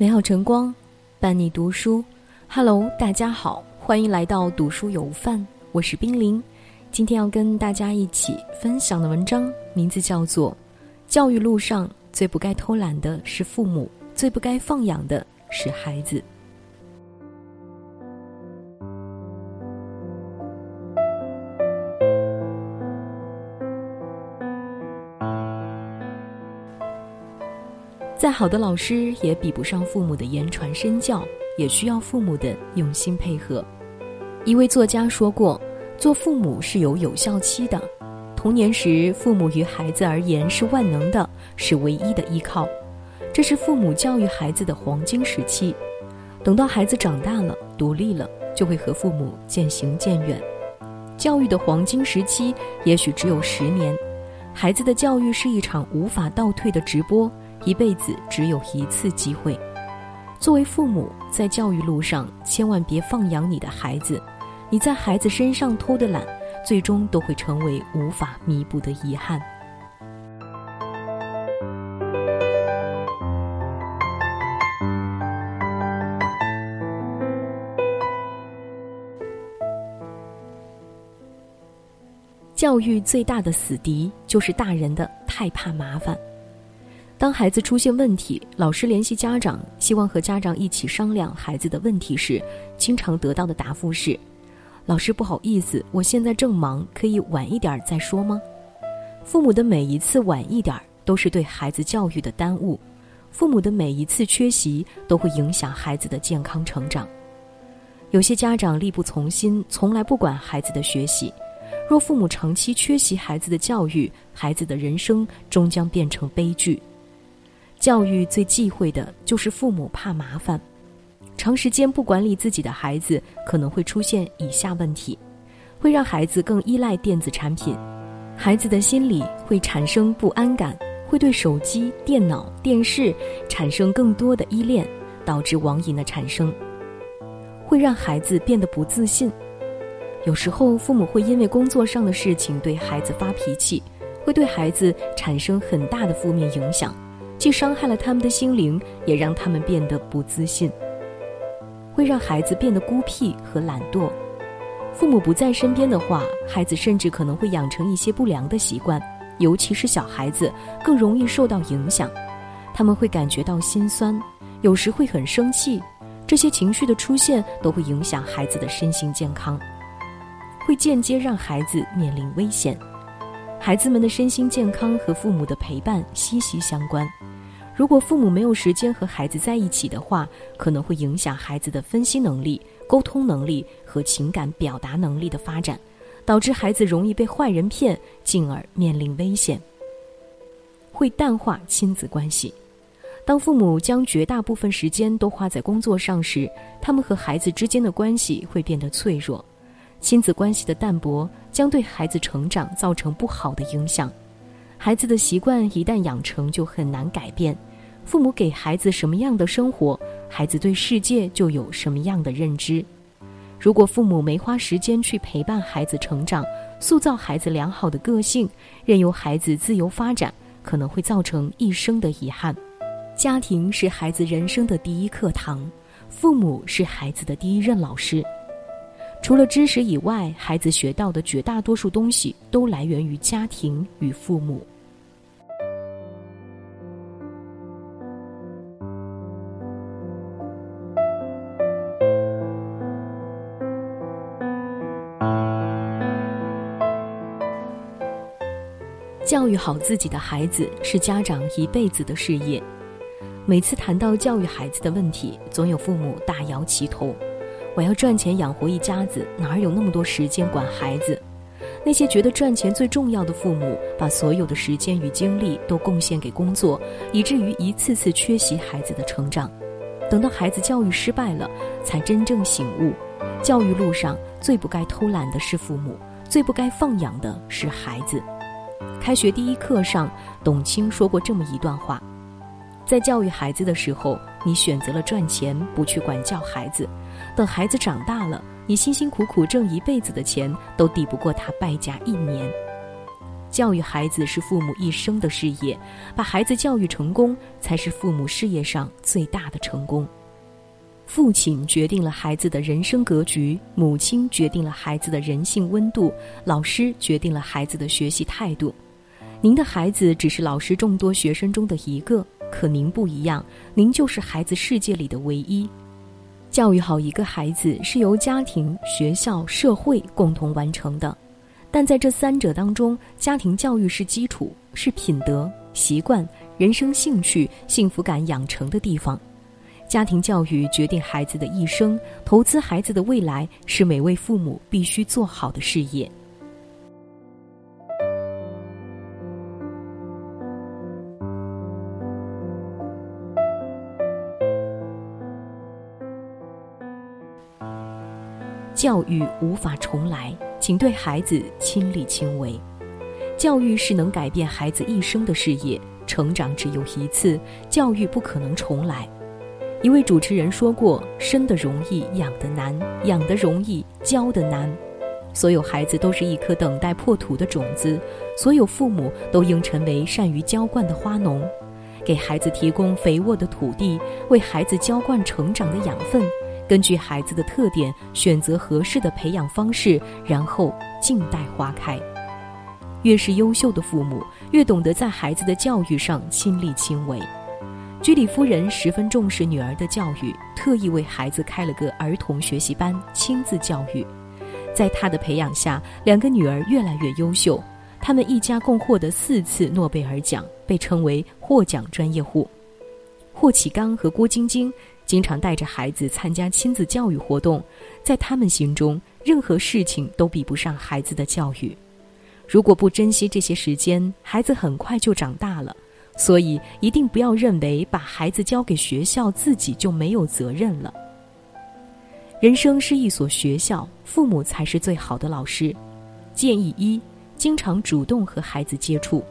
美好晨光，伴你读书。Hello，大家好，欢迎来到读书有范，我是冰凌。今天要跟大家一起分享的文章名字叫做《教育路上最不该偷懒的是父母，最不该放养的是孩子》。再好的老师也比不上父母的言传身教，也需要父母的用心配合。一位作家说过：“做父母是有有效期的，童年时父母于孩子而言是万能的，是唯一的依靠，这是父母教育孩子的黄金时期。等到孩子长大了、独立了，就会和父母渐行渐远。教育的黄金时期也许只有十年，孩子的教育是一场无法倒退的直播。”一辈子只有一次机会。作为父母，在教育路上千万别放养你的孩子。你在孩子身上偷的懒，最终都会成为无法弥补的遗憾。教育最大的死敌，就是大人的太怕麻烦。当孩子出现问题，老师联系家长，希望和家长一起商量孩子的问题时，经常得到的答复是：“老师不好意思，我现在正忙，可以晚一点再说吗？”父母的每一次晚一点，都是对孩子教育的耽误；父母的每一次缺席，都会影响孩子的健康成长。有些家长力不从心，从来不管孩子的学习。若父母长期缺席孩子的教育，孩子的人生终将变成悲剧。教育最忌讳的就是父母怕麻烦，长时间不管理自己的孩子，可能会出现以下问题：会让孩子更依赖电子产品，孩子的心理会产生不安感，会对手机、电脑、电视产生更多的依恋，导致网瘾的产生；会让孩子变得不自信。有时候，父母会因为工作上的事情对孩子发脾气，会对孩子产生很大的负面影响。既伤害了他们的心灵，也让他们变得不自信，会让孩子变得孤僻和懒惰。父母不在身边的话，孩子甚至可能会养成一些不良的习惯，尤其是小孩子更容易受到影响。他们会感觉到心酸，有时会很生气，这些情绪的出现都会影响孩子的身心健康，会间接让孩子面临危险。孩子们的身心健康和父母的陪伴息息相关。如果父母没有时间和孩子在一起的话，可能会影响孩子的分析能力、沟通能力和情感表达能力的发展，导致孩子容易被坏人骗，进而面临危险。会淡化亲子关系。当父母将绝大部分时间都花在工作上时，他们和孩子之间的关系会变得脆弱，亲子关系的淡薄将对孩子成长造成不好的影响。孩子的习惯一旦养成，就很难改变。父母给孩子什么样的生活，孩子对世界就有什么样的认知。如果父母没花时间去陪伴孩子成长，塑造孩子良好的个性，任由孩子自由发展，可能会造成一生的遗憾。家庭是孩子人生的第一课堂，父母是孩子的第一任老师。除了知识以外，孩子学到的绝大多数东西都来源于家庭与父母。教育好自己的孩子是家长一辈子的事业。每次谈到教育孩子的问题，总有父母大摇其头：“我要赚钱养活一家子，哪有那么多时间管孩子？”那些觉得赚钱最重要的父母，把所有的时间与精力都贡献给工作，以至于一次次缺席孩子的成长。等到孩子教育失败了，才真正醒悟：教育路上最不该偷懒的是父母，最不该放养的是孩子。开学第一课上，董卿说过这么一段话：在教育孩子的时候，你选择了赚钱，不去管教孩子；等孩子长大了，你辛辛苦苦挣一辈子的钱，都抵不过他败家一年。教育孩子是父母一生的事业，把孩子教育成功才是父母事业上最大的成功。父亲决定了孩子的人生格局，母亲决定了孩子的人性温度，老师决定了孩子的学习态度。您的孩子只是老师众多学生中的一个，可您不一样，您就是孩子世界里的唯一。教育好一个孩子是由家庭、学校、社会共同完成的，但在这三者当中，家庭教育是基础，是品德、习惯、人生兴趣、幸福感养成的地方。家庭教育决定孩子的一生，投资孩子的未来是每位父母必须做好的事业。教育无法重来，请对孩子亲力亲为。教育是能改变孩子一生的事业，成长只有一次，教育不可能重来。一位主持人说过：“生的容易，养的难；养的容易，教的难。所有孩子都是一颗等待破土的种子，所有父母都应成为善于浇灌的花农，给孩子提供肥沃的土地，为孩子浇灌成长的养分。根据孩子的特点，选择合适的培养方式，然后静待花开。越是优秀的父母，越懂得在孩子的教育上亲力亲为。”居里夫人十分重视女儿的教育，特意为孩子开了个儿童学习班，亲自教育。在她的培养下，两个女儿越来越优秀。他们一家共获得四次诺贝尔奖，被称为获奖专业户。霍启刚和郭晶晶经常带着孩子参加亲子教育活动，在他们心中，任何事情都比不上孩子的教育。如果不珍惜这些时间，孩子很快就长大了。所以，一定不要认为把孩子交给学校，自己就没有责任了。人生是一所学校，父母才是最好的老师。建议一：经常主动和孩子接触。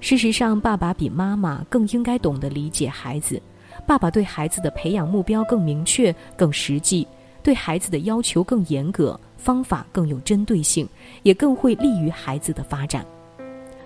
事实上，爸爸比妈妈更应该懂得理解孩子。爸爸对孩子的培养目标更明确、更实际，对孩子的要求更严格，方法更有针对性，也更会利于孩子的发展。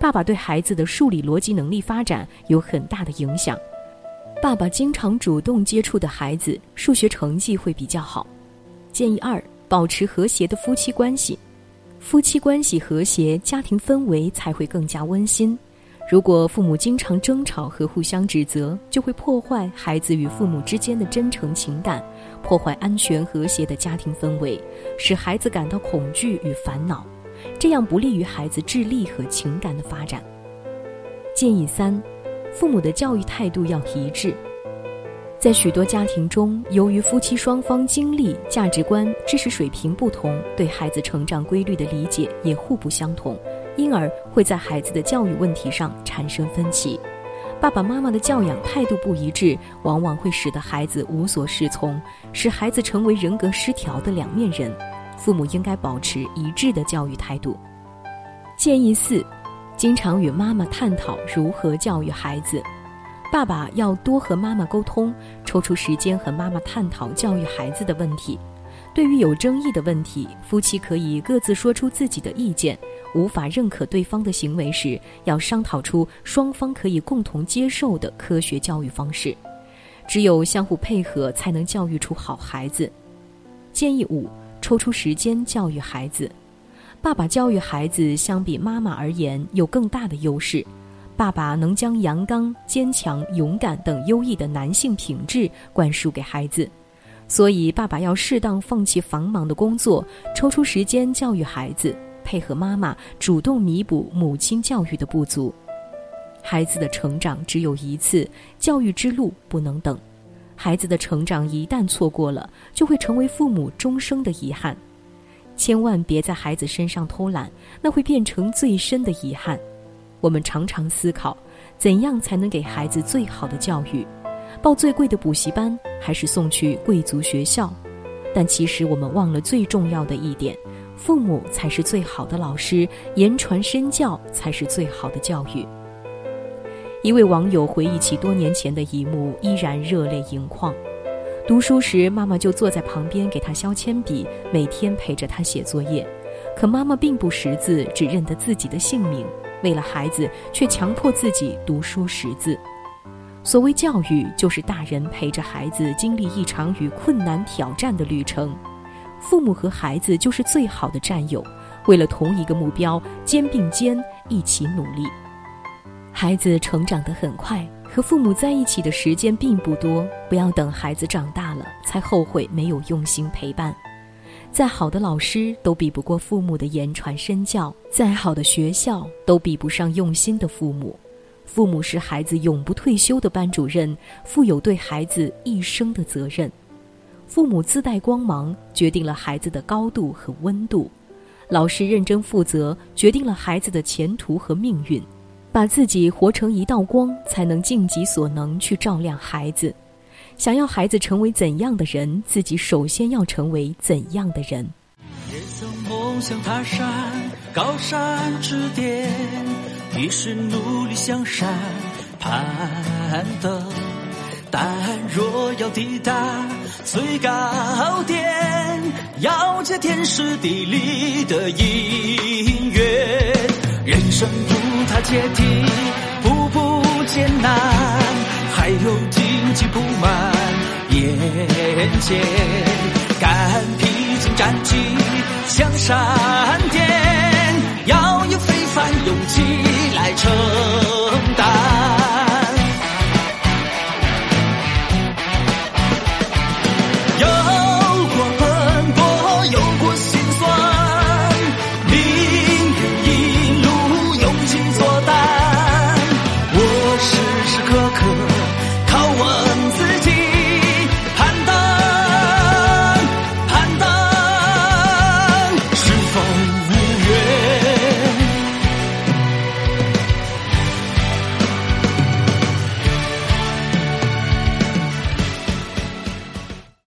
爸爸对孩子的数理逻辑能力发展有很大的影响。爸爸经常主动接触的孩子，数学成绩会比较好。建议二：保持和谐的夫妻关系。夫妻关系和谐，家庭氛围才会更加温馨。如果父母经常争吵和互相指责，就会破坏孩子与父母之间的真诚情感，破坏安全和谐的家庭氛围，使孩子感到恐惧与烦恼。这样不利于孩子智力和情感的发展。建议三，父母的教育态度要一致。在许多家庭中，由于夫妻双方经历、价值观、知识水平不同，对孩子成长规律的理解也互不相同，因而会在孩子的教育问题上产生分歧。爸爸妈妈的教养态度不一致，往往会使得孩子无所适从，使孩子成为人格失调的两面人。父母应该保持一致的教育态度。建议四，经常与妈妈探讨如何教育孩子。爸爸要多和妈妈沟通，抽出时间和妈妈探讨教育孩子的问题。对于有争议的问题，夫妻可以各自说出自己的意见。无法认可对方的行为时，要商讨出双方可以共同接受的科学教育方式。只有相互配合，才能教育出好孩子。建议五。抽出时间教育孩子，爸爸教育孩子相比妈妈而言有更大的优势。爸爸能将阳刚、坚强、勇敢等优异的男性品质灌输给孩子，所以爸爸要适当放弃繁忙的工作，抽出时间教育孩子，配合妈妈主动弥补母亲教育的不足。孩子的成长只有一次，教育之路不能等。孩子的成长一旦错过了，就会成为父母终生的遗憾。千万别在孩子身上偷懒，那会变成最深的遗憾。我们常常思考，怎样才能给孩子最好的教育？报最贵的补习班，还是送去贵族学校？但其实我们忘了最重要的一点：父母才是最好的老师，言传身教才是最好的教育。一位网友回忆起多年前的一幕，依然热泪盈眶。读书时，妈妈就坐在旁边给他削铅笔，每天陪着他写作业。可妈妈并不识字，只认得自己的姓名。为了孩子却强迫自己读书识字。所谓教育，就是大人陪着孩子经历一场与困难挑战的旅程，父母和孩子就是最好的战友，为了同一个目标，肩并肩一起努力。孩子成长得很快，和父母在一起的时间并不多，不要等孩子长大了才后悔没有用心陪伴。再好的老师都比不过父母的言传身教，再好的学校都比不上用心的父母。父母是孩子永不退休的班主任，负有对孩子一生的责任。父母自带光芒，决定了孩子的高度和温度；老师认真负责，决定了孩子的前途和命运。把自己活成一道光，才能尽己所能去照亮孩子。想要孩子成为怎样的人，自己首先要成为怎样的人。也曾梦想踏上高山之巅，一时努力向山攀登。但若要抵达最高点，要借天时地利的因缘。人生阶梯，步步艰难。还有荆棘布满眼前，敢披荆斩棘向闪电，要有非凡勇气来撑。